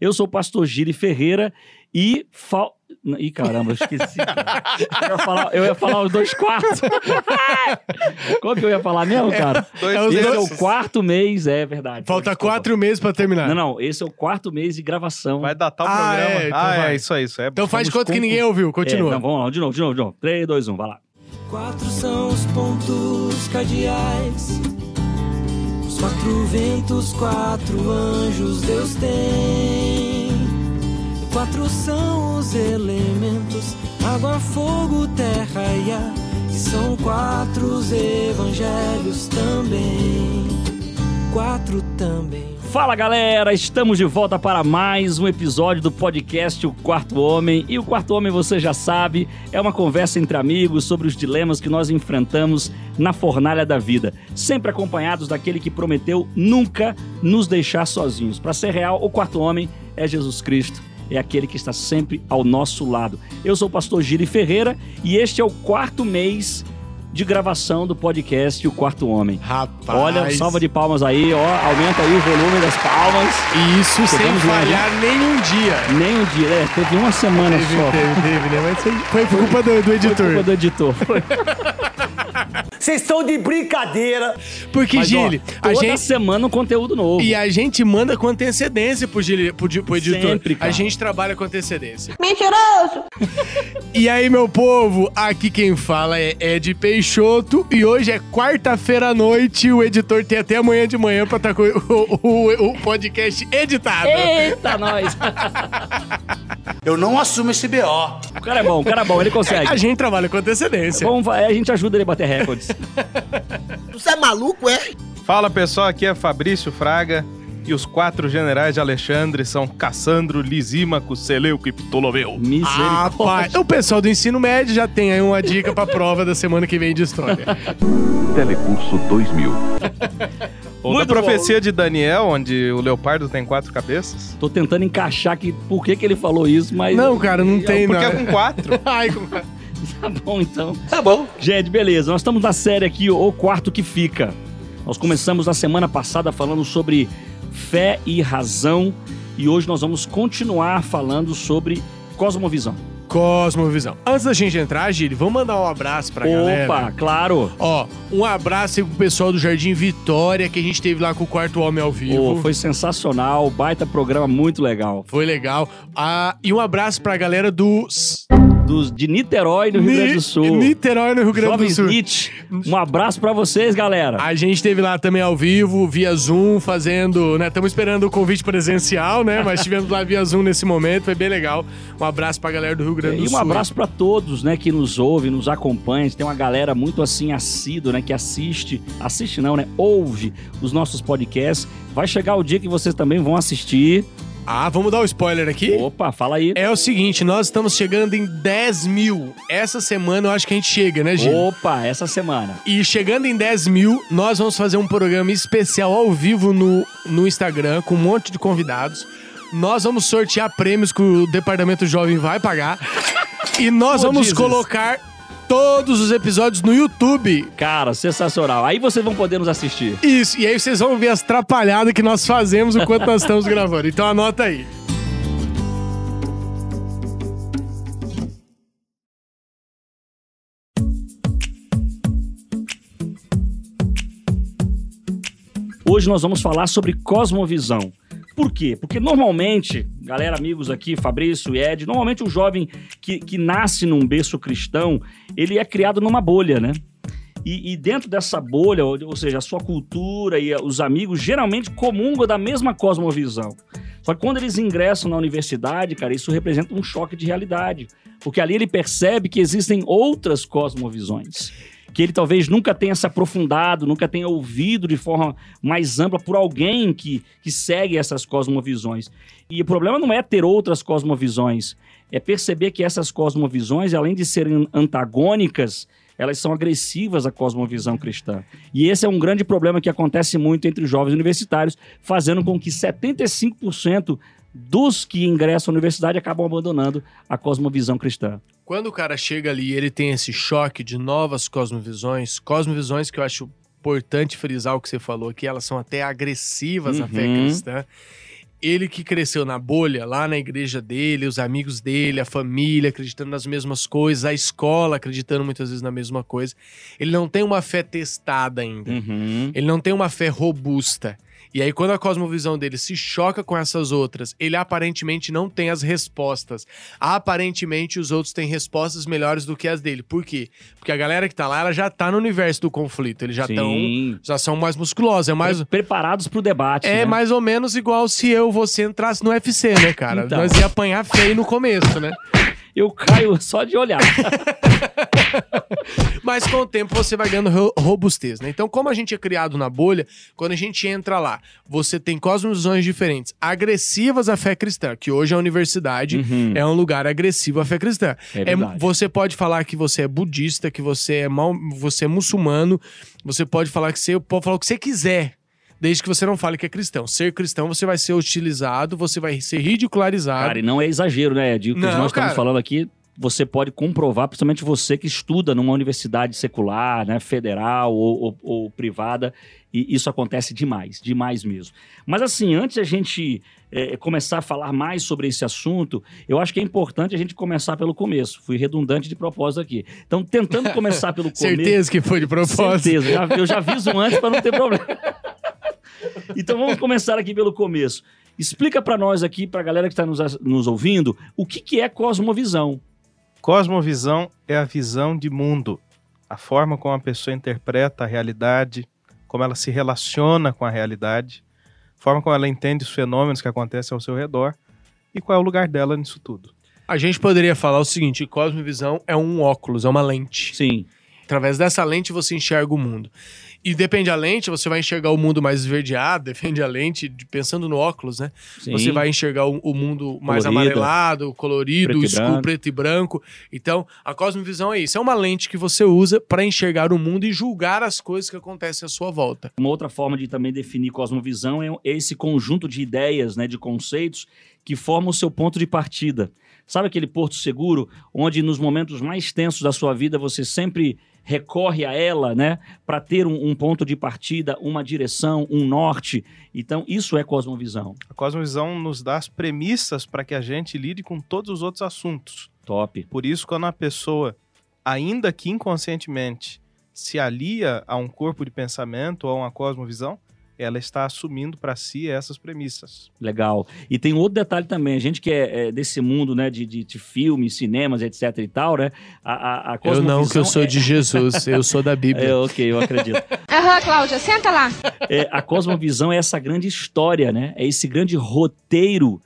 Eu sou o pastor Giri Ferreira e. Fal... Ih, caramba, eu esqueci. cara. Eu ia falar, eu ia falar os dois quartos. Qual que eu ia falar mesmo, cara? Dois É os Esse é dois- o quarto mês, é verdade. Falta Desculpa. quatro meses pra terminar. Não, não, esse é o quarto mês de gravação. Vai datar o Ah, programa. é, então ah, vai. é isso aí, isso é. Então faz conta que com- ninguém ouviu. É, Continua. não, vamos lá, de novo, de novo, de novo. 3, 2, 1, vai lá. Quatro são os pontos cardeais. Os quatro ventos, quatro anjos Deus tem. Quatro são os elementos: água, fogo, terra e ar. E são quatro os evangelhos também. Quatro também. Fala galera, estamos de volta para mais um episódio do podcast O Quarto Homem. E o Quarto Homem, você já sabe, é uma conversa entre amigos sobre os dilemas que nós enfrentamos na fornalha da vida, sempre acompanhados daquele que prometeu nunca nos deixar sozinhos. Para ser real, o Quarto Homem é Jesus Cristo. É aquele que está sempre ao nosso lado. Eu sou o pastor Giri Ferreira e este é o quarto mês de gravação do podcast O Quarto Homem. Rapaz. Olha, salva de palmas aí, ó. Aumenta aí o volume das palmas. Isso sem Chegamos lá, falhar nenhum dia. Nem um dia, é, teve uma semana Teve, só. teve, teve, né? Mas isso foi culpa do, do Foi editor. culpa do editor. Vocês estão de brincadeira. Porque, Mas, ó, Gili, a toda gente. semana um conteúdo novo. E a gente manda com antecedência pro, Gili, pro, pro editor. Sempre, cara. A gente trabalha com antecedência. Mentiroso! E aí, meu povo, aqui quem fala é Ed Peixoto. E hoje é quarta-feira à noite. O editor tem até amanhã de manhã pra estar com o, o- o podcast editado. Eita, nós! Eu não assumo esse BO. O cara é bom, o cara é bom, ele consegue. A gente trabalha com antecedência. Vamos, a gente ajuda ele a bater recordes. Você é maluco, é? Fala pessoal, aqui é Fabrício Fraga. E os quatro generais de Alexandre são Cassandro, Lisímaco, Seleuco e Ptolomeu. Ah, Misericórdia. pai. O pessoal do ensino médio já tem aí uma dica pra prova da semana que vem de história. Telecurso 2000. Ou Muito da profecia de Daniel, onde o leopardo tem quatro cabeças. Tô tentando encaixar aqui por que, que ele falou isso, mas. Não, cara, não tem, Porque não. é com quatro. Ai, como- Tá bom, então. Tá bom. Gente, beleza. Nós estamos na série aqui, O Quarto que Fica. Nós começamos na semana passada falando sobre fé e razão. E hoje nós vamos continuar falando sobre cosmovisão. Cosmovisão. Antes da gente entrar, Gili, vamos mandar um abraço pra galera. Opa, claro. Ó, um abraço aí pro pessoal do Jardim Vitória, que a gente teve lá com o Quarto Homem ao vivo. Pô, foi sensacional, baita programa muito legal. Foi legal. Ah, e um abraço pra galera do Dos, de Niterói, no Rio Grande do Sul. Ni- Niterói, no Rio Grande do Sul. Smith, um abraço pra vocês, galera. A gente esteve lá também ao vivo, via Zoom, fazendo, né? Estamos esperando o convite presencial, né? Mas estivemos lá via Zoom nesse momento, foi bem legal. Um abraço pra galera do Rio Grande do E Sul. um abraço pra todos, né, que nos ouve, nos acompanha. Tem uma galera muito assim assídua, né, que assiste, assiste não, né, ouve os nossos podcasts. Vai chegar o dia que vocês também vão assistir. Ah, vamos dar o um spoiler aqui? Opa, fala aí. É o seguinte, nós estamos chegando em 10 mil. Essa semana eu acho que a gente chega, né, Gil? Opa, essa semana. E chegando em 10 mil, nós vamos fazer um programa especial ao vivo no, no Instagram, com um monte de convidados. Nós vamos sortear prêmios que o Departamento Jovem vai pagar. E nós Oh, vamos Jesus. colocar todos os episódios no YouTube. Cara, sensacional. Aí vocês vão poder nos assistir. Isso, e aí vocês vão ver as trapalhadas que nós fazemos enquanto nós estamos gravando. Então anota aí. Hoje nós vamos falar sobre cosmovisão. Por quê? Porque normalmente, galera, amigos aqui, Fabrício e Ed, normalmente o jovem que, que nasce num berço cristão, ele é criado numa bolha, né? E, e dentro dessa bolha, ou, ou seja, a sua cultura e os amigos geralmente comungam da mesma cosmovisão. Só que quando eles ingressam na universidade, cara, isso representa um choque de realidade. Porque ali ele percebe que existem outras cosmovisões que ele talvez nunca tenha se aprofundado, nunca tenha ouvido de forma mais ampla por alguém que, que segue essas cosmovisões. E o problema não é ter outras cosmovisões, é perceber que essas cosmovisões, além de serem antagônicas, elas são agressivas à cosmovisão cristã. E esse é um grande problema que acontece muito entre os jovens universitários, fazendo com que 75% dos que ingressam na universidade acabam abandonando a cosmovisão cristã. Quando o cara chega ali e ele tem esse choque de novas cosmovisões, cosmovisões que eu acho importante frisar o que você falou aqui, elas são até agressivas à fé Uhum. cristã. ele que cresceu na bolha, lá na igreja dele, os amigos dele, a família acreditando nas mesmas coisas, a escola acreditando muitas vezes na mesma coisa, ele não tem uma fé testada ainda. Uhum. Ele não tem uma fé robusta. E aí, quando a cosmovisão dele se choca com essas outras, ele aparentemente não tem as respostas. Aparentemente, os outros têm respostas melhores do que as dele. Por quê? Porque a galera que tá lá, ela já tá no universo do conflito. Eles já estão. Já são mais musculosos. É mais. Pre- Preparados pro debate. É né? mais ou menos igual se eu você entrasse no UFC, né, cara? Então. Nós ia apanhar feio no começo, né? Eu caio só de olhar. Mas com o tempo você vai ganhando ro- robustez, né? Então, como a gente é criado na bolha, quando a gente entra lá, você tem cosmovisões diferentes, agressivas à fé cristã, que hoje a universidade Uhum. é um lugar agressivo à fé cristã. É verdade. você pode falar que você é budista, que você é mal, você é muçulmano, você pode falar que você pode falar o que você quiser. Desde que você não fale que é cristão. Ser cristão, você vai ser utilizado, você vai ser ridicularizado. Cara, e não é exagero, né, Ed? O que Não, nós estamos cara. falando aqui, você pode comprovar, principalmente você que estuda numa universidade secular, né, federal ou, ou- ou privada, e isso acontece demais, demais mesmo. Mas assim, antes a gente eh, começar a falar mais sobre esse assunto, eu acho que é importante a gente começar pelo começo. Fui redundante de propósito aqui. Então, tentando começar pelo começo... Certeza que foi de propósito. Certeza, eu já aviso antes para não ter problema. então vamos começar aqui pelo começo. Explica para nós aqui, para a galera que está nos, nos ouvindo, o que, que é cosmovisão. Cosmovisão é a visão de mundo, a forma como a pessoa interpreta a realidade, como ela se relaciona com a realidade, a forma como ela entende os fenômenos que acontecem ao seu redor e qual é o lugar dela nisso tudo. A gente poderia falar o seguinte: cosmovisão é um óculos, é uma lente. Sim, Através dessa lente você enxerga o mundo. E depende da lente, você vai enxergar o mundo mais esverdeado, depende da lente, pensando no óculos, né? sim. Você vai enxergar o, o mundo mais Colorido. amarelado, colorido, Preto escuro, branco. preto e branco. Então, a cosmovisão é isso. É uma lente que você usa para enxergar o mundo e julgar as coisas que acontecem à sua volta. Uma outra forma de também definir cosmovisão é esse conjunto de ideias, né, de conceitos que formam o seu ponto de partida. Sabe aquele porto seguro onde nos momentos mais tensos da sua vida você sempre recorre a ela, né, para ter um, um ponto de partida, uma direção, um norte. Então, isso é cosmovisão. A cosmovisão nos dá as premissas para que a gente lide com todos os outros assuntos. Top. Por isso, quando a pessoa, ainda que inconscientemente, se alia a um corpo de pensamento ou a uma cosmovisão, ela está assumindo para si essas premissas. Legal. E tem outro detalhe também, a gente que é, é desse mundo, né, de, de, de filmes, cinemas, etc e tal, né, a, a, a Eu não, que eu sou é- de Jesus, eu sou da Bíblia. É, ok, eu acredito. Aham, Cláudia, senta lá. É, a cosmovisão é essa grande história, né? É esse grande roteiro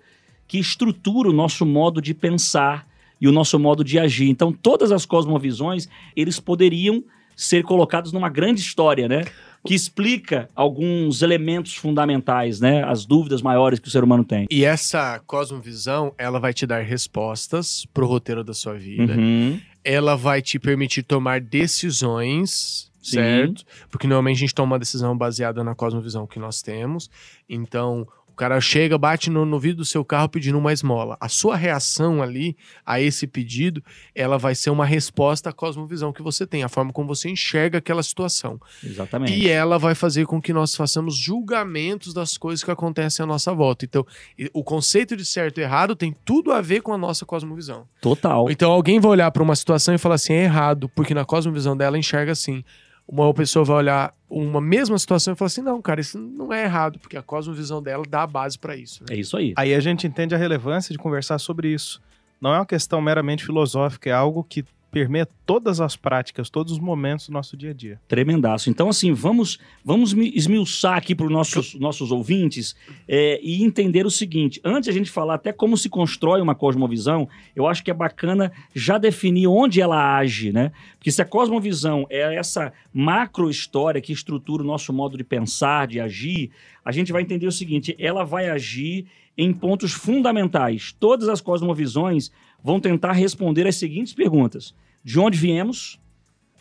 que estrutura o nosso modo de pensar e o nosso modo de agir. Então, todas as cosmovisões, eles poderiam ser colocados numa grande história, né? Que explica alguns elementos fundamentais, né? As dúvidas maiores que o ser humano tem. E essa cosmovisão, ela vai te dar respostas pro roteiro da sua vida. Uhum. Ela vai te permitir tomar decisões, Sim. certo? Porque normalmente a gente toma uma decisão baseada na cosmovisão que nós temos. Então, cara chega, bate no, no vidro do seu carro pedindo uma esmola. A sua reação ali a esse pedido, ela vai ser uma resposta à cosmovisão que você tem, a forma como você enxerga aquela situação. Exatamente. E ela vai fazer com que nós façamos julgamentos das coisas que acontecem à nossa volta. Então, o conceito de certo e errado tem tudo a ver com a nossa cosmovisão. Total. Então, alguém vai olhar para uma situação e falar assim, é errado, porque na cosmovisão dela enxerga assim. Uma pessoa vai olhar uma mesma situação e falar assim, não, cara, isso não é errado, porque a cosmovisão dela dá a base para isso. né? É isso aí. Aí a gente entende a relevância de conversar sobre isso. Não é uma questão meramente filosófica, é algo que permeia todas as práticas, todos os momentos do nosso dia a dia. Tremendaço. Então, assim, vamos, vamos mi- esmiuçar aqui para os nossos, nossos ouvintes é, e entender o seguinte: antes de a gente falar até como se constrói uma cosmovisão, eu acho que é bacana já definir onde ela age, né? Porque se a cosmovisão é essa macro história que estrutura o nosso modo de pensar, de agir, a gente vai entender o seguinte: ela vai agir em pontos fundamentais. Todas as cosmovisões vão tentar responder as seguintes perguntas: de onde viemos?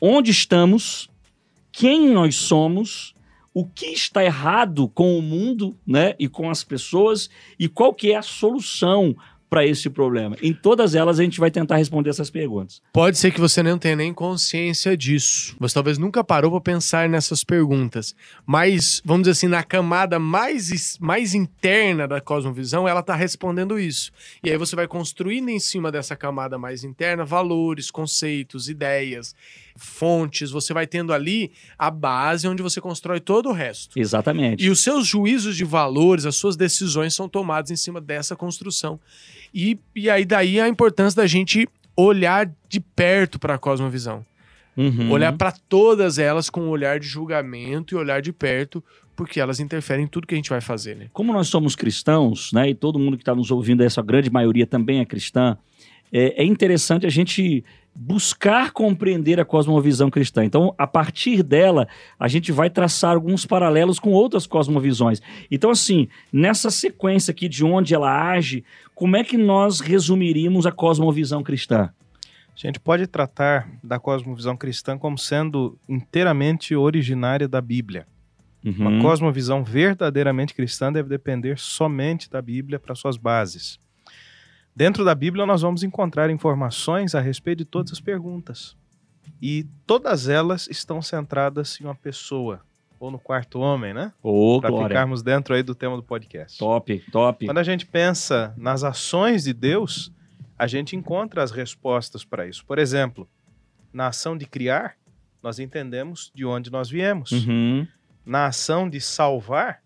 onde estamos, quem nós somos, o que está errado com o mundo, né, e com as pessoas e qual que é a solução para esse problema? Em todas elas a gente vai tentar responder essas perguntas. Pode ser que você não tenha nem consciência disso. Você talvez nunca parou para pensar nessas perguntas. Mas, vamos dizer assim, na camada mais, mais interna da cosmovisão, ela está respondendo isso. E aí você vai construindo em cima dessa camada mais interna valores, conceitos, ideias, fontes. Você vai tendo ali a base onde você constrói todo o resto. Exatamente. E os seus juízos de valores, as suas decisões são tomadas em cima dessa construção. E, e aí daí a importância da gente olhar de perto para a cosmovisão. Uhum. Olhar para todas elas com um olhar de julgamento e olhar de perto, porque elas interferem em tudo que a gente vai fazer, né? Como nós somos cristãos, né, e todo mundo que está nos ouvindo, essa grande maioria também é cristã, é, é interessante a gente buscar compreender a cosmovisão cristã. Então, a partir dela, a gente vai traçar alguns paralelos com outras cosmovisões. Então, assim, nessa sequência aqui de onde ela age, como é que nós resumiríamos a cosmovisão cristã? A gente pode tratar da cosmovisão cristã como sendo inteiramente originária da Bíblia. Uma Uhum. cosmovisão verdadeiramente cristã deve depender somente da Bíblia para suas bases. Dentro da Bíblia, nós vamos encontrar informações a respeito de todas as perguntas. E todas elas estão centradas em uma pessoa, ou no quarto homem, né? Ô, Para ficarmos dentro aí do tema do podcast. Top, top. Quando a gente pensa nas ações de Deus, a gente encontra as respostas para isso. Por exemplo, na ação de criar, nós entendemos de onde nós viemos. Uhum. Na ação de salvar,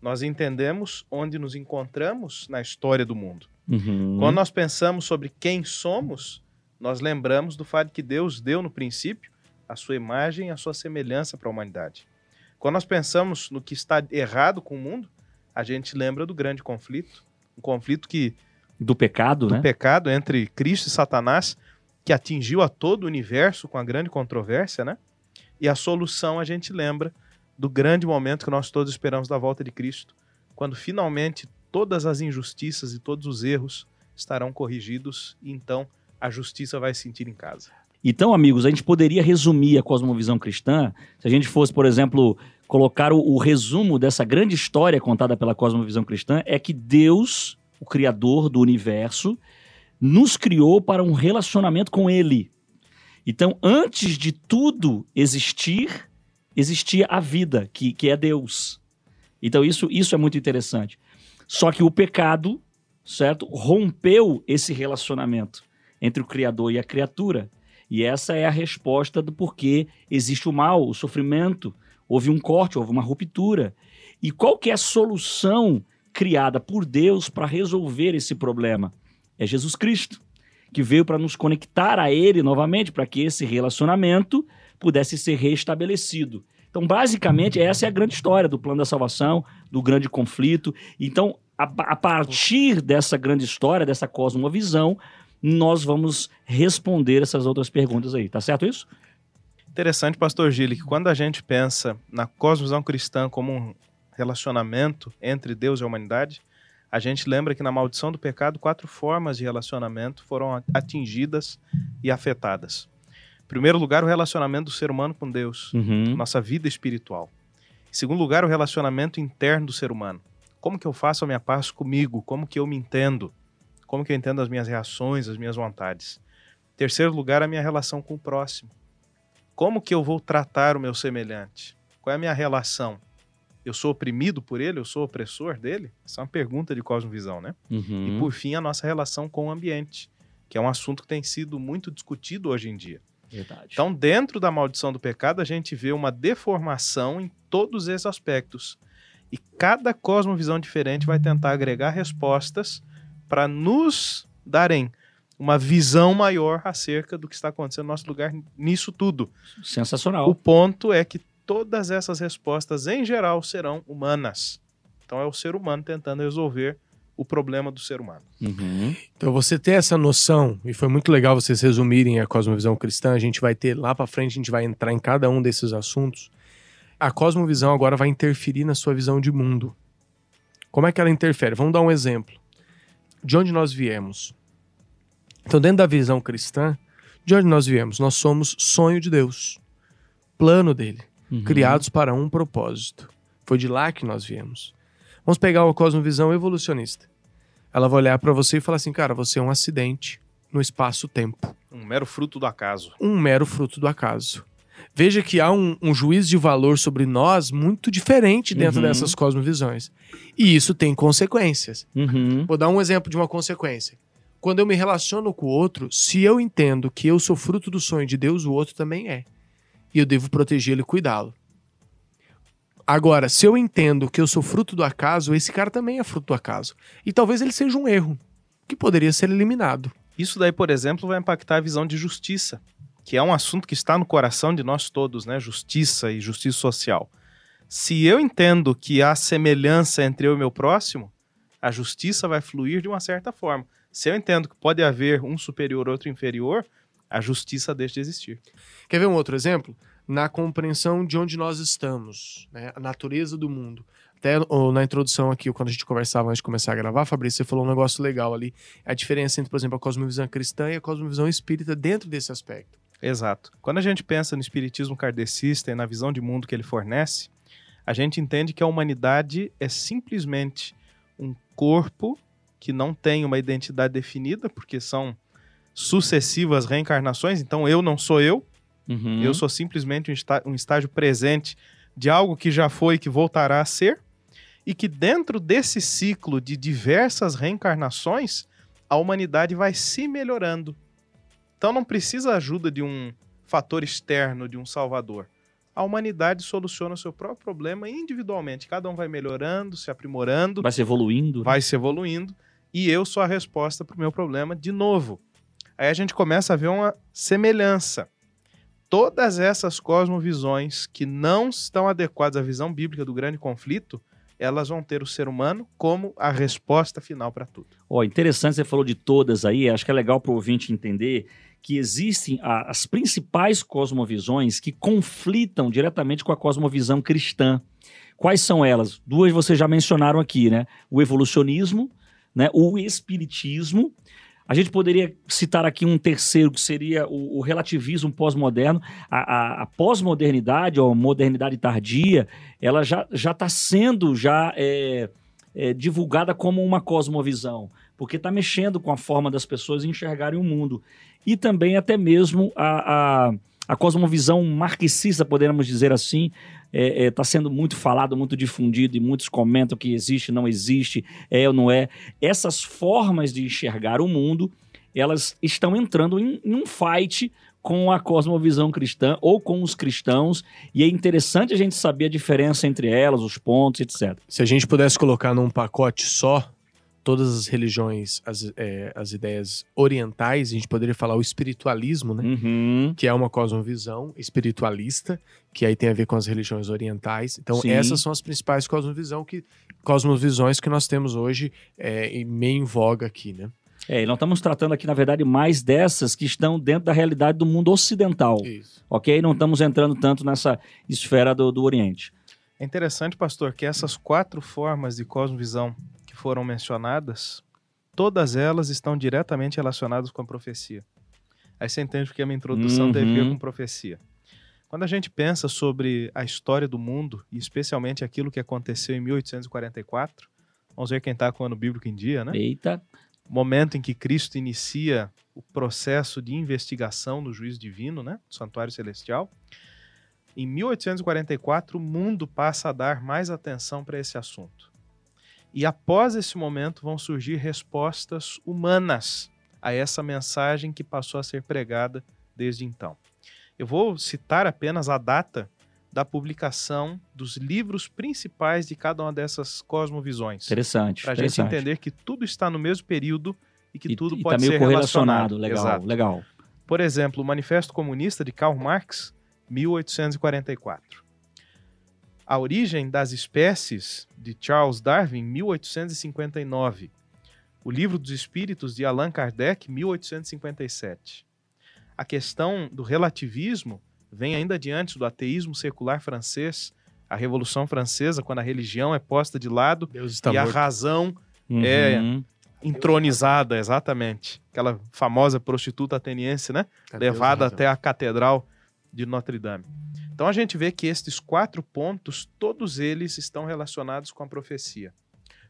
nós entendemos onde nos encontramos na história do mundo. Uhum. Quando nós pensamos sobre quem somos, nós lembramos do fato que Deus deu no princípio a sua imagem e a sua semelhança para a humanidade. Quando nós pensamos no que está errado com o mundo, a gente lembra do grande conflito, um conflito que Do pecado, do né? pecado entre Cristo e Satanás, que atingiu a todo o universo com a grande controvérsia, né? E a solução a gente lembra do grande momento que nós todos esperamos da volta de Cristo, quando finalmente todas as injustiças e todos os erros estarão corrigidos e então a justiça vai se sentir em casa. Então, amigos, a gente poderia resumir a cosmovisão cristã se a gente fosse, por exemplo, colocar o, o resumo dessa grande história contada pela cosmovisão cristã é que Deus, o criador do universo, nos criou para um relacionamento com ele. Então, antes de tudo existir, existia a vida, que, que é Deus. Então, isso, isso é muito interessante. Só que o pecado, certo, rompeu esse relacionamento entre o Criador e a criatura. E essa é a resposta do porquê existe o mal, o sofrimento. Houve um corte, houve uma ruptura. E qual que é a solução criada por Deus para resolver esse problema? É Jesus Cristo, que veio para nos conectar a Ele novamente, para que esse relacionamento pudesse ser restabelecido. Então, basicamente, essa é a grande história do plano da salvação, do grande conflito. Então, a, a partir dessa grande história, dessa cosmovisão, nós vamos responder essas outras perguntas aí. Tá certo isso? Interessante, pastor Gili, que quando a gente pensa na cosmovisão cristã como um relacionamento entre Deus e a humanidade, a gente lembra que na maldição do pecado, quatro formas de relacionamento foram atingidas e afetadas. Primeiro lugar, o relacionamento do ser humano com Deus, Uhum. nossa vida espiritual. Em segundo lugar, o relacionamento interno do ser humano. Como que eu faço a minha paz comigo? Como que eu me entendo? Como que eu entendo as minhas reações, as minhas vontades? Em terceiro lugar, a minha relação com o próximo. Como que eu vou tratar o meu semelhante? Qual é a minha relação? Eu sou oprimido por ele? Eu sou opressor dele? Essa é uma pergunta de cosmovisão, né? Uhum. E por fim, a nossa relação com o ambiente, que é um assunto que tem sido muito discutido hoje em dia. Verdade. Então, dentro da maldição do pecado, a gente vê uma deformação em todos esses aspectos. E cada cosmovisão diferente vai tentar agregar respostas para nos darem uma visão maior acerca do que está acontecendo no nosso lugar nisso tudo. Sensacional. O ponto é que todas essas respostas, em geral, serão humanas. Então, é o ser humano tentando resolver o problema do ser humano. Uhum. Então você ter essa noção, e foi muito legal vocês resumirem a cosmovisão cristã, a gente vai ter lá pra frente, a gente vai entrar em cada um desses assuntos. A cosmovisão agora vai interferir na sua visão de mundo. Como é que ela interfere? Vamos dar um exemplo. De onde nós viemos? Então, dentro da visão cristã, de onde nós viemos? Nós somos sonho de Deus, plano dele, Uhum. criados para um propósito. Foi de lá que nós viemos. Vamos pegar uma cosmovisão evolucionista. ela vai olhar pra você e falar assim, cara, você é um acidente no espaço-tempo. Um mero fruto do acaso. Um mero fruto do acaso. Veja que há um, um juízo de valor sobre nós muito diferente dentro Uhum. dessas cosmovisões. E isso tem consequências. Uhum. Vou dar um exemplo de uma consequência. Quando eu me relaciono com o outro, se eu entendo que eu sou fruto do sonho de Deus, o outro também é. E eu devo protegê-lo e cuidá-lo. Agora, se eu entendo que eu sou fruto do acaso, esse cara também é fruto do acaso. E talvez ele seja um erro, que poderia ser eliminado. Isso daí, por exemplo, vai impactar a visão de justiça, que é um assunto que está no coração de nós todos, né? Justiça e justiça social. Se eu entendo que há semelhança entre eu e meu próximo, a justiça vai fluir de uma certa forma. Se eu entendo que pode haver um superior, outro inferior, a justiça deixa de existir. Quer ver um outro exemplo? Na compreensão de onde nós estamos, né? a natureza do mundo. Até na introdução aqui, quando a gente conversava antes de começar a gravar, Fabrício, você falou um negócio legal ali. A diferença entre, por exemplo, a cosmovisão cristã e a cosmovisão espírita dentro desse aspecto. Exato. Quando a gente pensa no espiritismo kardecista e na visão de mundo que ele fornece, a gente entende que a humanidade é simplesmente um corpo que não tem uma identidade definida, porque são sucessivas reencarnações, então eu não sou eu, Uhum. eu sou simplesmente um, está- um estágio presente de algo que já foi e que voltará a ser, e que dentro desse ciclo de diversas reencarnações, a humanidade vai se melhorando. Então não precisa ajuda de um fator externo, de um salvador. A humanidade soluciona o seu próprio problema individualmente. Cada um vai melhorando, se aprimorando, Vai se evoluindo. vai se evoluindo, e eu sou a resposta para o meu problema de novo. Aí a gente começa a ver uma semelhança. Todas essas cosmovisões que não estão adequadas à visão bíblica do grande conflito, elas vão ter o ser humano como a resposta final para tudo. Ó, interessante, você falou de todas aí, acho que é legal para o ouvinte entender que existem a- as principais cosmovisões que conflitam diretamente com a cosmovisão cristã. Quais são elas? Duas vocês já mencionaram aqui, né? O evolucionismo, né? o espiritismo. A gente poderia citar aqui um terceiro, que seria o, o relativismo pós-moderno. A, a- a pós-modernidade, ou modernidade tardia, ela já está sendo já é, é, divulgada como uma cosmovisão, porque está mexendo com a forma das pessoas enxergarem o mundo. E também até mesmo a, a, a cosmovisão marxista, poderíamos dizer assim, está sendo muito falado, muito difundido, e muitos comentam que existe, não existe, é ou não é. Essas formas de enxergar o mundo, elas estão entrando em, em um fight com a cosmovisão cristã ou com os cristãos, e é interessante a gente saber a diferença entre elas, os pontos, etc. Se a gente pudesse colocar num pacote só todas as religiões, as, é, as ideias orientais, a gente poderia falar o espiritualismo, né? Uhum. Que é uma cosmovisão espiritualista, que aí tem a ver com as religiões orientais. Então, Sim. essas são as principais cosmovisão que, cosmovisões que nós temos hoje é, em meio em voga aqui, né? É, e nós estamos tratando aqui, na verdade, mais dessas que estão dentro da realidade do mundo ocidental, Isso. ok? Não estamos entrando tanto nessa esfera do, do Oriente. É interessante, pastor, que essas quatro formas de cosmovisão foram mencionadas, todas elas estão diretamente relacionadas com a profecia. Aí você entende porque a minha introdução teve a ver Uhum. com profecia. Quando a gente pensa sobre a história do mundo, e especialmente aquilo que aconteceu em 1844, vamos ver quem está com o ano bíblico em dia, né? Eita, momento em que Cristo inicia o processo de investigação no juízo divino, né, do santuário celestial. Em 1844, o mundo passa a dar mais atenção para esse assunto. E após esse momento vão surgir respostas humanas a essa mensagem que passou a ser pregada desde então. Eu vou citar apenas a data da publicação dos livros principais de cada uma dessas cosmovisões interessante. para a gente entender que tudo está no mesmo período e que E- tudo e pode tá meio ser correlacionado. relacionado. Legal, Exato. legal. Por exemplo, o Manifesto Comunista de Karl Marx, 1844. A Origem das Espécies de Charles Darwin, 1859. O Livro dos Espíritos de Allan Kardec, 1857. A questão do relativismo vem ainda adiante do ateísmo secular francês, a Revolução Francesa, quando a religião é posta de lado e a morto. razão Uhum. É. entronizada, exatamente. Aquela famosa prostituta ateniense, né? Levada razão. até a catedral de Notre Dame. Então a gente vê que estes quatro pontos, todos eles estão relacionados com a profecia.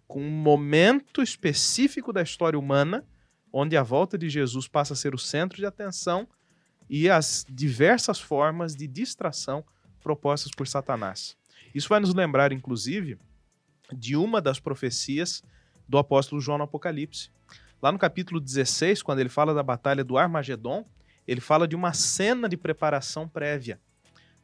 com um momento específico da história humana, onde a volta de Jesus passa a ser o centro de atenção e as diversas formas de distração propostas por Satanás. Isso vai nos lembrar, inclusive, de uma das profecias do apóstolo João no Apocalipse. Lá no capítulo 16, quando ele fala da batalha do Armagedon, ele fala de uma cena de preparação prévia,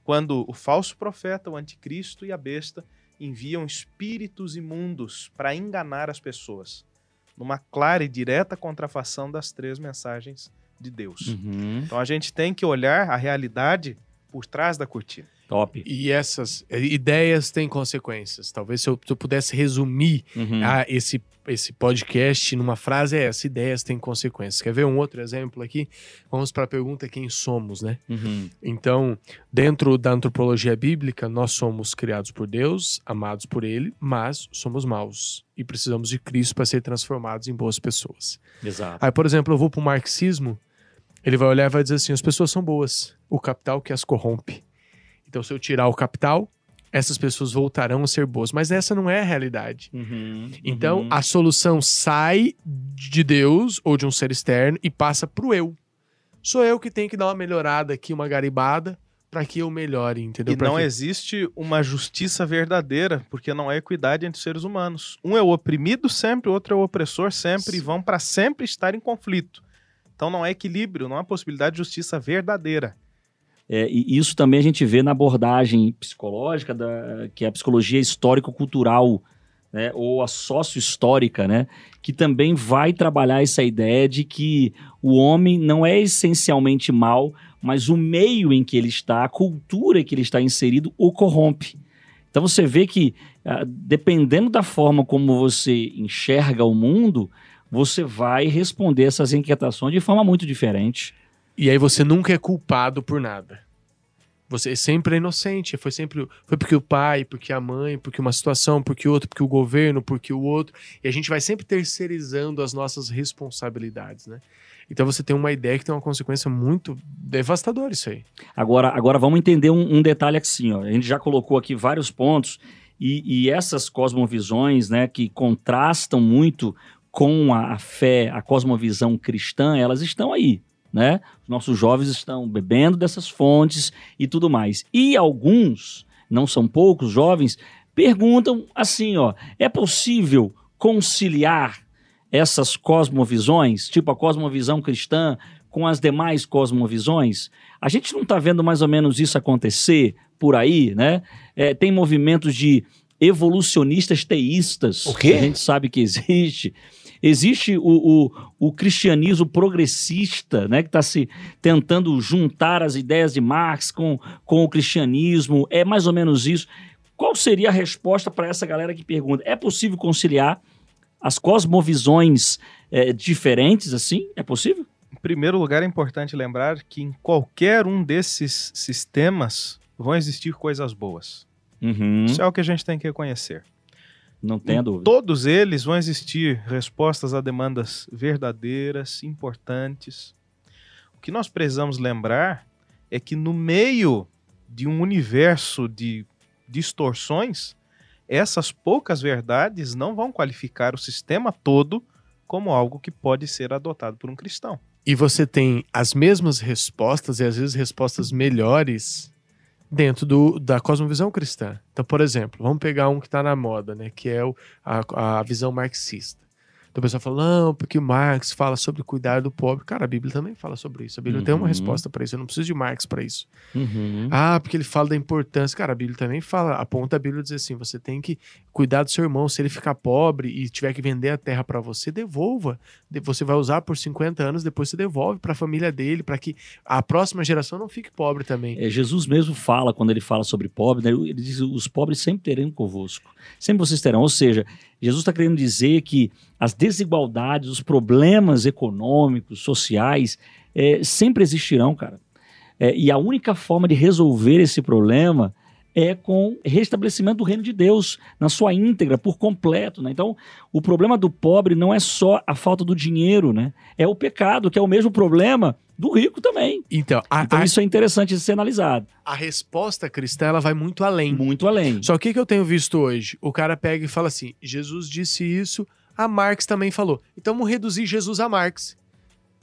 quando o falso profeta, o anticristo e a besta enviam espíritos imundos para enganar as pessoas, numa clara e direta contrafação das três mensagens de Deus. Uhum. Então a gente tem que olhar a realidade por trás da cortina. Top. E essas eh, ideias têm consequências. Talvez se eu, se eu pudesse resumir Uhum. a esse, esse podcast numa frase, é essa: ideias têm consequências. Quer ver um outro exemplo aqui? Vamos para a pergunta: quem somos, né? Uhum. Então, dentro da antropologia bíblica, nós somos criados por Deus, amados por Ele, mas somos maus e precisamos de Cristo para ser transformados em boas pessoas. Exato. Aí, por exemplo, eu vou para o marxismo, ele vai olhar e vai dizer assim: as pessoas são boas, o capital que as corrompe. Então, se eu tirar o capital, essas pessoas voltarão a ser boas. Mas essa não é a realidade. Uhum. Então, Uhum. a solução sai de Deus ou de um ser externo e passa pro eu. Sou eu que tenho que dar uma melhorada aqui, uma garibada, para que eu melhore, entendeu? E Pra não que- existe uma justiça verdadeira, porque não há equidade entre seres humanos. Um é o oprimido sempre, o outro é o opressor sempre, e vão para sempre estar em conflito. Então não há equilíbrio, não há possibilidade de justiça verdadeira. É, e isso também a gente vê na abordagem psicológica, da, que é a psicologia histórico-cultural, né, ou a sócio-histórica, né, que também vai trabalhar essa ideia de que o homem não é essencialmente mal, mas o meio em que ele está, a cultura em que ele está inserido, o corrompe. Então você vê que, ah, dependendo da forma como você enxerga o mundo, você vai responder essas inquietações de forma muito diferente. E aí você nunca é culpado por nada. Você sempre é inocente. Foi sempre. Foi porque o pai, porque a mãe, porque uma situação, porque outro, porque o governo, porque o outro. E a gente vai sempre terceirizando as nossas responsabilidades, né? Então você tem uma ideia que tem uma consequência muito devastadora isso aí. Agora, agora vamos entender um, um detalhe assim, ó. A gente já colocou aqui vários pontos e, e essas cosmovisões, né, que contrastam muito com a, a fé, a cosmovisão cristã, elas estão aí, né? Os nossos jovens estão bebendo dessas fontes e tudo mais. E alguns, não são poucos jovens, perguntam assim, ó, é possível conciliar essas cosmovisões, tipo a cosmovisão cristã, com as demais cosmovisões? A gente não está vendo mais ou menos isso acontecer por aí, né? É, tem movimentos de evolucionistas teístas. O quê? Que a gente sabe que existe. Existe o, o, o cristianismo progressista, né? Que está se tentando juntar as ideias de Marx com, com o cristianismo. É mais ou menos isso. Qual seria a resposta para essa galera que pergunta? É possível conciliar as cosmovisões é, diferentes assim? É possível? Em primeiro lugar, é importante lembrar que em qualquer um desses sistemas vão existir coisas boas. Uhum. Isso é o que a gente tem que reconhecer. Não tenha Em dúvida. todos eles vão existir respostas a demandas verdadeiras, importantes. O que nós precisamos lembrar é que no meio de um universo de distorções, essas poucas verdades não vão qualificar o sistema todo como algo que pode ser adotado por um cristão. E você tem as mesmas respostas e às vezes respostas melhores dentro do, da cosmovisão cristã. Então, por exemplo, vamos pegar um que está na moda, né? Que é o, a, a visão marxista. Então o pessoal fala, não, porque Marx fala sobre cuidar do pobre. Cara, a Bíblia também fala sobre isso. A Bíblia tem uma Uhum. resposta para isso. Eu não preciso de Marx para isso. Uhum. Ah, porque ele fala da importância. Cara, a Bíblia também fala, aponta a Bíblia e diz assim: você tem que cuidar do seu irmão. Se ele ficar pobre e tiver que vender a terra para você, devolva. De- Você vai usar por 50 anos, depois você devolve para a família dele, para que a próxima geração não fique pobre também. É, Jesus mesmo fala, quando ele fala sobre pobre, né, ele diz: os pobres sempre terão convosco. Sempre vocês terão. Ou seja, Jesus está querendo dizer que as desigualdades, os problemas econômicos, sociais, é, sempre existirão, cara. É, e a única forma de resolver esse problema é com restabelecimento do reino de Deus na sua íntegra, por completo. Né? Então, o problema do pobre não é só a falta do dinheiro, né? é o pecado, que é o mesmo problema do rico também. Então, a, Então, a- isso é interessante de ser analisado. a resposta cristã ela vai muito além. Muito além. Só que o que eu tenho visto hoje? O cara pega e fala assim: Jesus disse isso, a Marx também falou. Então vamos reduzir Jesus a Marx.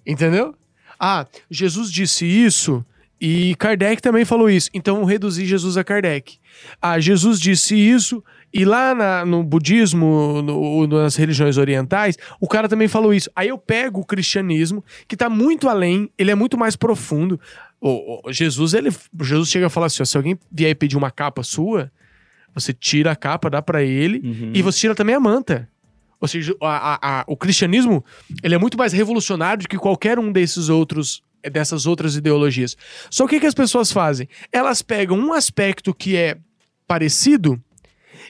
Entendeu? Ah, Jesus disse isso e Kardec também falou isso. Então vamos reduzir Jesus a Kardec. Ah, Jesus disse isso e lá na- no budismo, no- nas religiões orientais, o cara também falou isso. Aí eu pego o cristianismo, que tá muito além, ele é muito mais profundo. O, o- Jesus, ele, Jesus chega a falar assim: ó, se alguém vier pedir uma capa sua, você tira a capa, dá pra ele Uhum. e você tira também a manta. Ou seja, a- a- a- o cristianismo ele é muito mais revolucionário do que qualquer um desses outros dessas outras ideologias. Só que o que as pessoas fazem? Elas pegam um aspecto que é parecido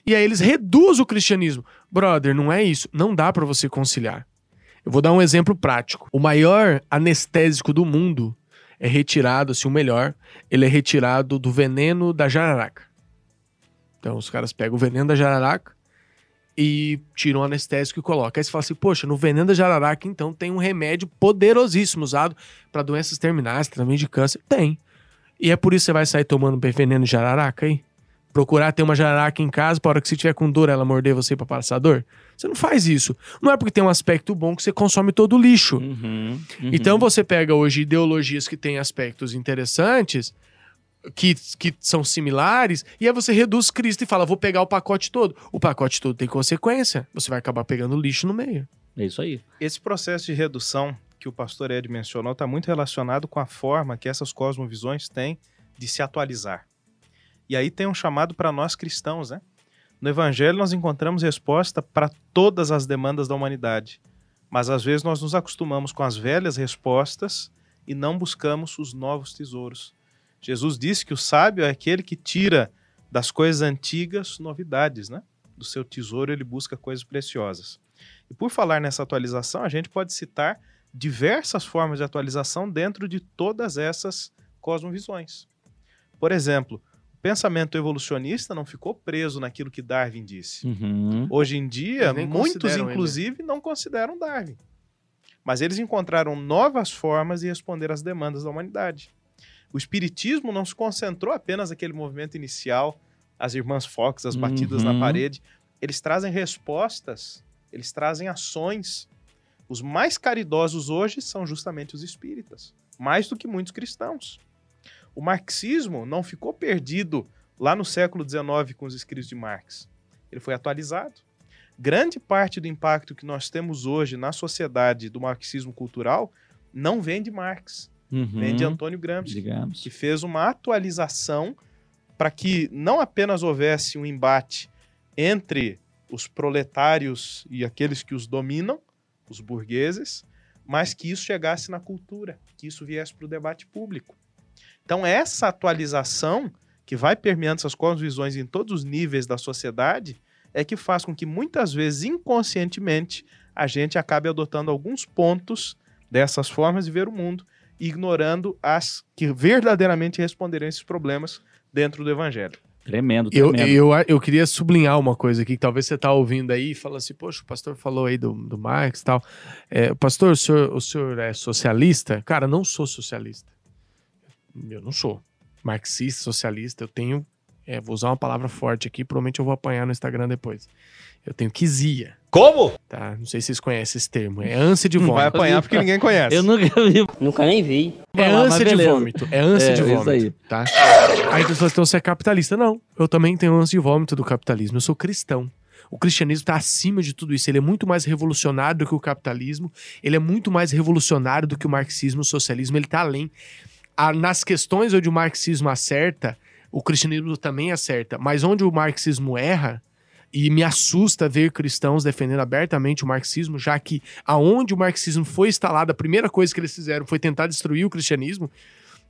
e aí eles reduzem o cristianismo. Brother, não é isso. Não dá pra você conciliar. Eu vou dar um exemplo prático. O maior anestésico do mundo é retirado, assim, o melhor, ele é retirado do veneno da jararaca. Então os caras pegam o veneno da jararaca e tiram o anestésico e colocam. Aí você fala assim, poxa, no veneno da jararaca, então tem um remédio poderosíssimo usado para doenças terminais, tratamento de câncer. Tem. E é por isso que você vai sair tomando veneno de jararaca aí? Procurar ter uma jararaca em casa para hora que você tiver com dor ela morder você para passar dor? Você não faz isso. Não é porque tem um aspecto bom que você consome todo o lixo. Uhum, uhum. Então você pega hoje ideologias que têm aspectos interessantes, que, que são similares, e aí você reduz Cristo e fala, vou pegar o pacote todo. O pacote todo tem consequência. Você vai acabar pegando lixo no meio. É isso aí. Esse processo de redução que o pastor Ed mencionou está muito relacionado com a forma que essas cosmovisões têm de se atualizar. E aí tem um chamado para nós cristãos, né? No Evangelho nós encontramos resposta para todas as demandas da humanidade, mas às vezes nós nos acostumamos com as velhas respostas e não buscamos os novos tesouros. Jesus disse que o sábio é aquele que tira das coisas antigas novidades, né? Do seu tesouro ele busca coisas preciosas. E por falar nessa atualização, a gente pode citar diversas formas de atualização dentro de todas essas cosmovisões. Por exemplo, o pensamento evolucionista não ficou preso naquilo que Darwin disse. Uhum. Hoje em dia, muitos, consideram ele. inclusive, não consideram Darwin. Mas eles encontraram novas formas de responder às demandas da humanidade. O espiritismo não se concentrou apenas naquele movimento inicial, as irmãs Fox, as batidas na Uhum. parede. Eles trazem respostas, eles trazem ações. Os mais caridosos hoje são justamente os espíritas, mais do que muitos cristãos. O marxismo não ficou perdido lá no século XIX com os escritos de Marx. Ele foi atualizado. Grande parte do impacto que nós temos hoje na sociedade do marxismo cultural não vem de Marx, Uhum. vem de Antônio Gramsci, Digamos. que fez uma atualização para que não apenas houvesse um embate entre os proletários e aqueles que os dominam, os burgueses, mas que isso chegasse na cultura, que isso viesse para o debate público. Então, essa atualização que vai permeando essas cosmovisões em todos os níveis da sociedade é que faz com que muitas vezes, inconscientemente, a gente acabe adotando alguns pontos dessas formas de ver o mundo, ignorando as que verdadeiramente responderão esses problemas dentro do evangelho. Tremendo, Eu, tremendo. eu, eu queria sublinhar uma coisa aqui, que talvez você tá ouvindo aí e fala assim, poxa, o pastor falou aí do, do Marx e tal. É, pastor, o senhor, o senhor é socialista? Cara, não sou socialista. Eu não sou. Marxista, socialista, eu tenho. É, vou usar uma palavra forte aqui, provavelmente eu vou apanhar no Instagram depois. Eu tenho quisia. Como? Tá? Não sei se vocês conhecem esse termo. É ânsia de Não vai vômito. apanhar porque ninguém conhece. Eu nunca vi. Nunca nem vi. É ânsia de vômito. É ânsia É, de isso vômito. aí. Tá? Aí tu fala, então você é capitalista. Não, eu também tenho ânsia de vômito do capitalismo. Eu sou cristão. O cristianismo está acima de tudo isso. Ele é muito mais revolucionário do que o capitalismo. Ele é muito mais revolucionário do que o marxismo, o socialismo. Ele está além. Nas questões onde o marxismo acerta, o cristianismo também acerta. Mas onde o marxismo erra, e me assusta ver cristãos defendendo abertamente o marxismo, já que aonde o marxismo foi instalado, a primeira coisa que eles fizeram foi tentar destruir o cristianismo.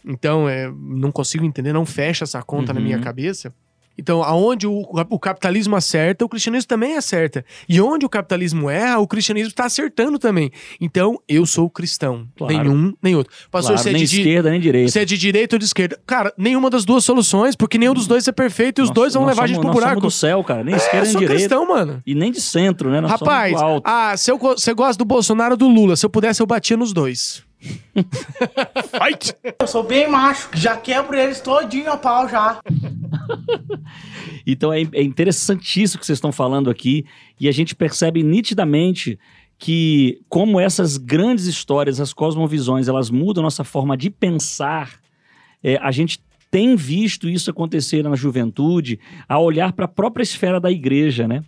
Então, é, não consigo entender, não fecha essa conta na Uhum. minha cabeça. Então, aonde o, o capitalismo acerta, o cristianismo também acerta. E onde o capitalismo erra, o cristianismo está acertando também. Então, eu sou cristão. Claro. Nenhum, nem outro. Pastor, Claro, você é nem de, esquerda, nem direita. você é de direita ou de esquerda? Cara, nenhuma das duas soluções, porque nenhum dos dois é perfeito e os Nós- dois vão levar a gente somos- pro buraco. somos do céu, cara. Nem É, esquerda, nem sou direita. cristão, mano. E nem de centro, né? Nós Rapaz, somos ah, se eu você gosta do Bolsonaro ou do Lula? Se eu pudesse, eu batia nos dois. Fight! Eu sou bem macho. Já quebro eles todinho a pau já. Então é, é interessantíssimo o que vocês estão falando aqui e a gente percebe nitidamente que como essas grandes histórias, as cosmovisões, elas mudam a nossa forma de pensar, é, a gente tem visto isso acontecer na juventude a olhar para a própria esfera da igreja, né?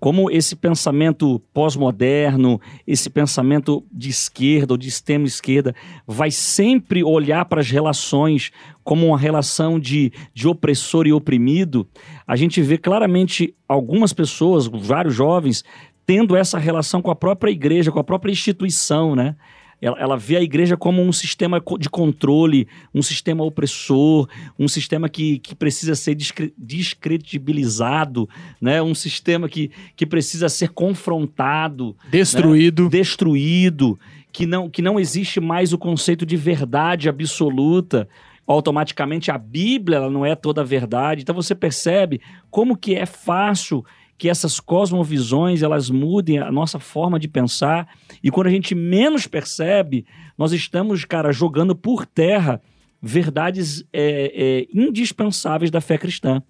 Como esse pensamento pós-moderno, esse pensamento de esquerda ou de extrema esquerda, vai sempre olhar para as relações como uma relação de, de opressor e oprimido, a gente vê claramente algumas pessoas, vários jovens, tendo essa relação com a própria igreja, com a própria instituição, né? Ela, ela vê a igreja como um sistema de controle, um sistema opressor, um sistema que, que precisa ser descre- descredibilizado, né? um sistema que, que precisa ser confrontado Destruído. destruído, que não, que não existe mais o conceito de verdade absoluta. Automaticamente a Bíblia ela não é toda a verdade. Então você percebe como que é fácil que essas cosmovisões elas mudem a nossa forma de pensar e quando a gente menos percebe, nós estamos, cara, jogando por terra verdades é, é, indispensáveis da fé cristã.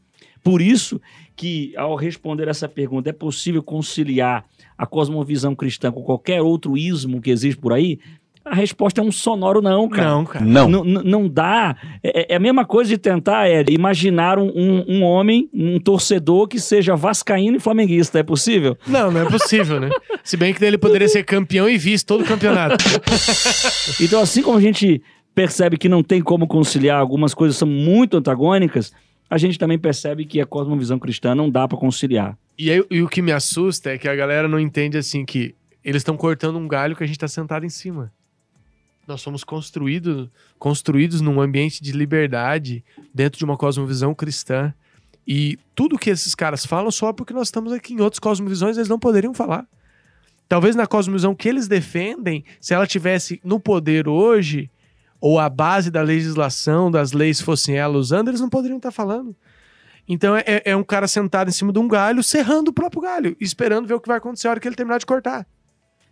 Por isso que, ao responder essa pergunta, é possível conciliar a cosmovisão cristã com qualquer outro ismo que existe por aí? A resposta é um sonoro não, cara. Não, cara. Não. Não, não- não dá. É, é a mesma coisa de tentar é, imaginar um, um- um homem, um torcedor que seja vascaíno e flamenguista. É possível? Não, não é possível, né? Se bem que ele poderia ser campeão e vice todo o campeonato. Então, assim como a gente percebe que não tem como conciliar, algumas coisas são muito antagônicas, a gente também percebe que a cosmovisão cristã não dá para conciliar. E, aí, e o que me assusta é que a galera não entende assim que eles estão cortando um galho que a gente tá sentado em cima. Nós somos construídos, construídos num ambiente de liberdade dentro de uma cosmovisão cristã. E tudo que esses caras falam só porque nós estamos aqui em outras cosmovisões, eles não poderiam falar. Talvez na cosmovisão que eles defendem, se ela tivesse no poder hoje, ou a base da legislação, das leis fossem ela usando, eles não poderiam estar falando. Então é, é um cara sentado em cima de um galho, serrando o próprio galho, esperando ver o que vai acontecer a hora que ele terminar de cortar.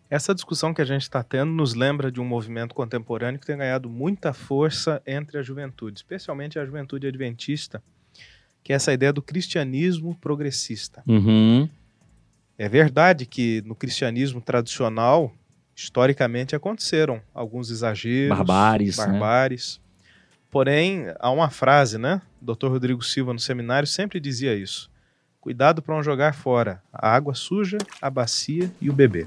Essa discussão que a gente está tendo nos lembra de um movimento contemporâneo que tem ganhado muita força entre a juventude, especialmente a juventude adventista, que é essa ideia do cristianismo progressista. Uhum. É verdade que no cristianismo tradicional, historicamente aconteceram alguns exageros, Barbáries, né? barbáries. Porém, há uma frase, né? O Dr. Rodrigo Silva no seminário sempre dizia isso: cuidado para não jogar fora a água suja, a bacia e o bebê.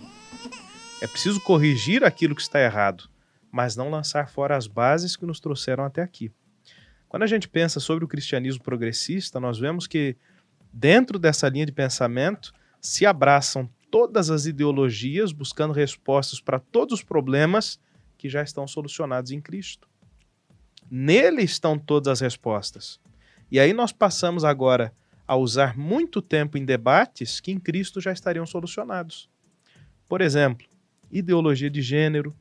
É preciso corrigir aquilo que está errado, mas não lançar fora as bases que nos trouxeram até aqui. Quando a gente pensa sobre o cristianismo progressista, nós vemos que dentro dessa linha de pensamento se abraçam todas as ideologias buscando respostas para todos os problemas que já estão solucionados em Cristo. Nele estão todas as respostas. E aí nós passamos agora a usar muito tempo em debates que em Cristo já estariam solucionados. Por exemplo, ideologia de gênero,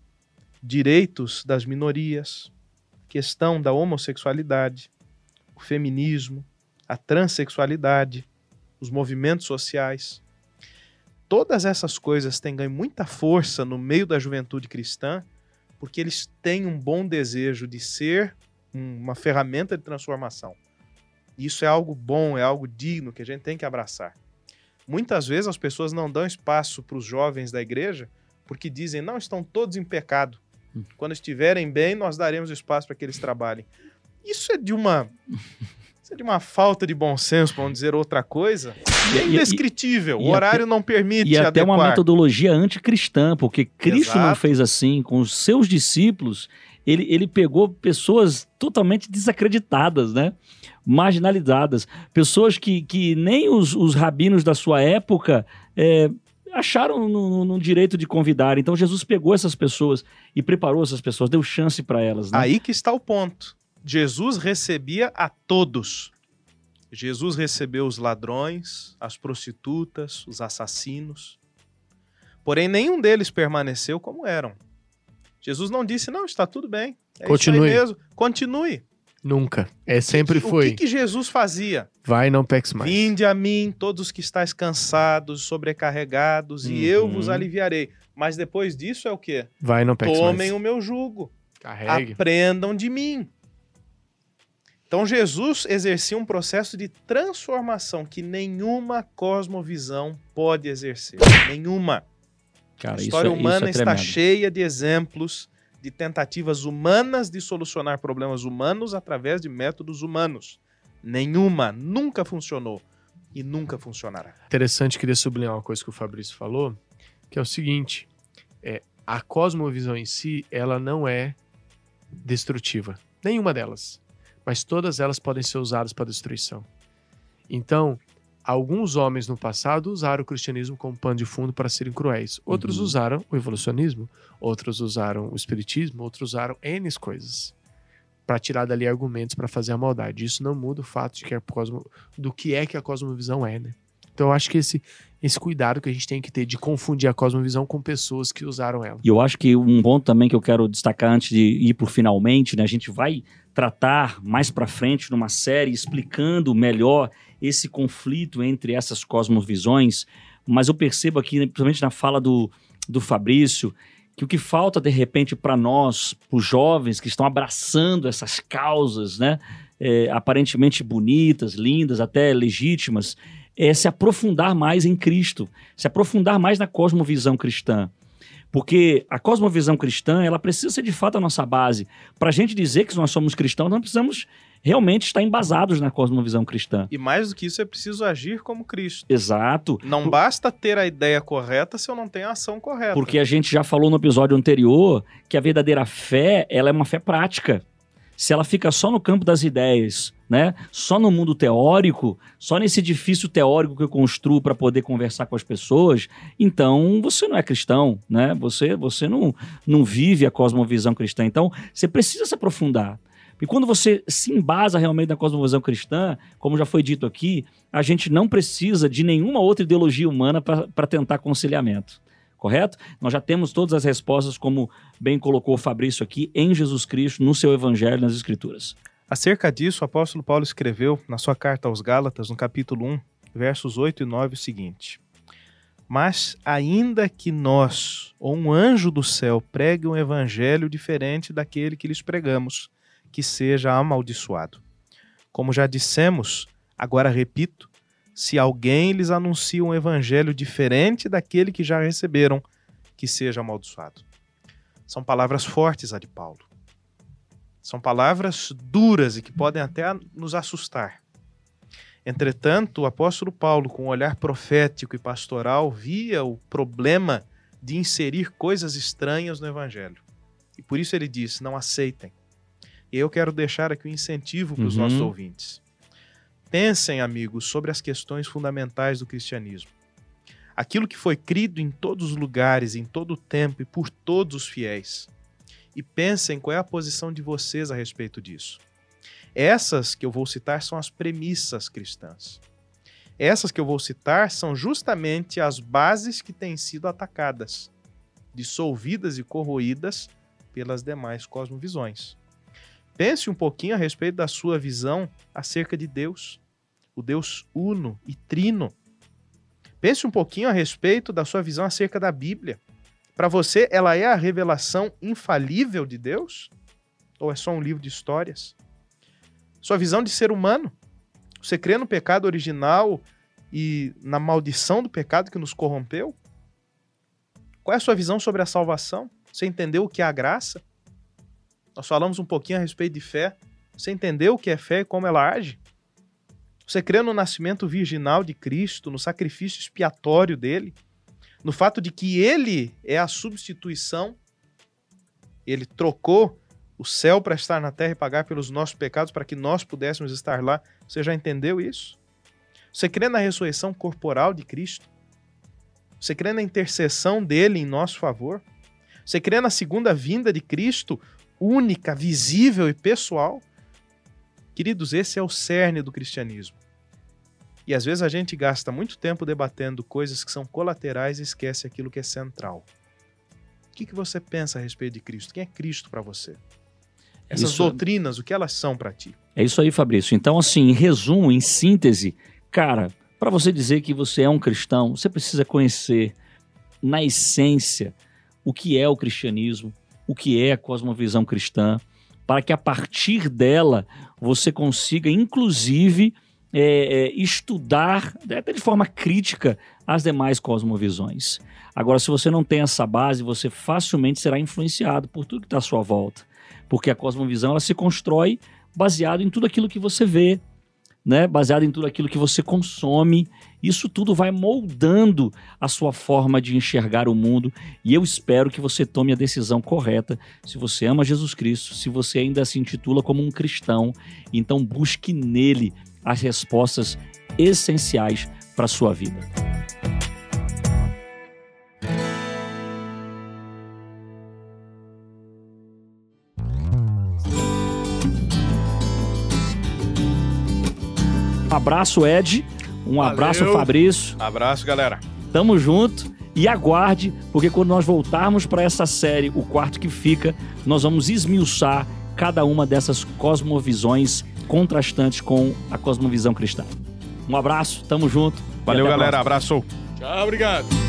direitos das minorias, questão da homossexualidade, o feminismo, a transexualidade, os movimentos sociais. Todas essas coisas têm ganho muita força no meio da juventude cristã, porque eles têm um bom desejo de ser um- uma ferramenta de transformação. Isso é algo bom, é algo digno que a gente tem que abraçar. Muitas vezes as pessoas não dão espaço para os jovens da igreja porque dizem, não, estão todos em pecado. Quando estiverem bem, nós daremos espaço para que eles trabalhem. Isso é de uma. Isso é de uma falta de bom senso, para não dizer outra coisa. E é E- e- indescritível. e o horário não permite E até uma metodologia anticristã, porque Cristo não Exato. fez assim com os seus discípulos. Ele, ele pegou pessoas totalmente desacreditadas, né? marginalizadas, pessoas que, que nem os, os rabinos da sua época é, acharam no, no- no direito de convidar. Então Jesus pegou essas pessoas e preparou essas pessoas, deu chance para elas. Né? Aí que está o ponto. Jesus recebia a todos. Jesus recebeu os ladrões, as prostitutas, os assassinos. Porém, nenhum deles permaneceu como eram. Jesus não disse, não, está tudo bem. É Continue. isso aí mesmo. Continue. Nunca. É sempre o foi. que, que Jesus fazia? Vai, não peques mais. Vinde a mim, todos os que estáis cansados, sobrecarregados, e eu Uhum. vos aliviarei. Mas depois disso é o quê? Vai, não peques Tomem mais. o meu jugo. Carregue. Aprendam de mim. Então Jesus exercia um processo de transformação que nenhuma cosmovisão pode exercer. Nenhuma. Cara, a isso história é- isso humana é está cheia de exemplos de tentativas humanas de solucionar problemas humanos através de métodos humanos. Nenhuma, nunca funcionou e nunca funcionará. Interessante, queria sublinhar uma coisa que o Fabrício falou, que é o seguinte: é, a cosmovisão em si, ela não é destrutiva. Nenhuma delas. Mas todas elas podem ser usadas para destruição. Então, alguns homens no passado usaram o cristianismo como pano de fundo para serem cruéis. Outros Uhum. usaram o evolucionismo, outros usaram o espiritismo, outros usaram N coisas para tirar dali argumentos para fazer a maldade. Isso não muda o fato de que a cosmo... do que é que a cosmovisão é, né? Então eu acho que esse, esse cuidado que a gente tem que ter de confundir a cosmovisão com pessoas que usaram ela. E eu acho que um ponto também que eu quero destacar antes de ir por finalmente, né? A gente vai tratar mais pra frente numa série explicando melhor esse conflito entre essas cosmovisões, mas eu percebo aqui, né, principalmente na fala do, do Fabrício, que o que falta de repente para nós, para os jovens que estão abraçando essas causas, né, é, aparentemente bonitas, lindas, até legítimas, é se aprofundar mais em Cristo, se aprofundar mais na cosmovisão cristã. Porque a cosmovisão cristã, ela precisa ser de fato a nossa base. Para a gente dizer que nós somos cristãos, nós precisamos realmente estar embasados na cosmovisão cristã. E mais do que isso, é preciso agir como Cristo. Exato. Não basta ter a ideia correta se eu não tenho a ação correta. Porque a gente já falou no episódio anterior que a verdadeira fé, ela é uma fé prática. Se ela fica só no campo das ideias, né? Só no mundo teórico, só nesse edifício teórico que eu construo para poder conversar com as pessoas, então você não é cristão, né? Você você não, não vive a cosmovisão cristã. Então, você precisa se aprofundar. E quando você se embasa realmente na cosmovisão cristã, como já foi dito aqui, a gente não precisa de nenhuma outra ideologia humana para tentar conciliamento correto? Nós já temos todas as respostas, como bem colocou o Fabrício aqui, em Jesus Cristo, no seu Evangelho, nas Escrituras. Acerca disso, o apóstolo Paulo escreveu na sua carta aos Gálatas, no capítulo 1, versos 8 e 9, o seguinte: Mas ainda que nós, ou um anjo do céu, pregue um evangelho diferente daquele que lhes pregamos, que seja amaldiçoado. Como já dissemos, agora repito, se alguém lhes anuncia um evangelho diferente daquele que já receberam, que seja amaldiçoado. São palavras fortes a de Paulo. São palavras duras e que podem até nos assustar. Entretanto, o apóstolo Paulo, com um olhar profético e pastoral, via o problema de inserir coisas estranhas no evangelho. E por isso ele disse: não aceitem. E eu quero deixar aqui um incentivo para os Uhum. nossos ouvintes. Pensem, amigos, sobre as questões fundamentais do cristianismo. Aquilo que foi crido em todos os lugares, em todo o tempo e por todos os fiéis. E pensem qual é a posição de vocês a respeito disso. Essas que eu vou citar são as premissas cristãs. Essas que eu vou citar são justamente as bases que têm sido atacadas, dissolvidas e corroídas pelas demais cosmovisões. Pense um pouquinho a respeito da sua visão acerca de Deus, o Deus uno e trino. Pense um pouquinho a respeito da sua visão acerca da Bíblia. Para você, ela é a revelação infalível de Deus? Ou é só um livro de histórias? Sua visão de ser humano? Você crê no pecado original e na maldição do pecado que nos corrompeu? Qual é a sua visão sobre a salvação? Você entendeu o que é a graça? Nós falamos um pouquinho a respeito de fé. Você entendeu o que é fé e como ela age? Você crê no nascimento virginal de Cristo, no sacrifício expiatório dele, no fato de que ele é a substituição? Ele trocou o céu para estar na terra e pagar pelos nossos pecados para que nós pudéssemos estar lá. Você já entendeu isso? Você crê na ressurreição corporal de Cristo? Você crê na intercessão dele em nosso favor? Você crê na segunda vinda de Cristo, única, visível e pessoal? Queridos, esse é o cerne do cristianismo. E às vezes a gente gasta muito tempo debatendo coisas que são colaterais e esquece aquilo que é central. O que, que você pensa a respeito de Cristo? Quem é Cristo para você? Essas Isso é- doutrinas, o que elas são para ti? É isso aí, Fabrício. Então, assim, em resumo, em síntese, cara, para você dizer que você é um cristão, você precisa conhecer, na essência, o que é o cristianismo, o que é a cosmovisão cristã, para que a partir dela você consiga, inclusive, é, é, estudar, até de forma crítica, as demais cosmovisões. Agora, se você não tem essa base, você facilmente será influenciado por tudo que está à sua volta. Porque a cosmovisão ela se constrói baseado em tudo aquilo que você vê, né? baseado em tudo aquilo que você consome. Isso tudo vai moldando a sua forma de enxergar o mundo. E eu espero que você tome a decisão correta. Se você ama Jesus Cristo, se você ainda se intitula como um cristão, então busque nele as respostas essenciais para a sua vida. Um abraço, Ed. Um Valeu. abraço, Fabrício. Abraço, galera. Tamo junto e aguarde, porque quando nós voltarmos para essa série, o quarto que fica, nós vamos esmiuçar cada uma dessas cosmovisões contrastantes com a cosmovisão cristã. Um abraço, tamo junto. Valeu, galera. Abraço. Tchau, obrigado.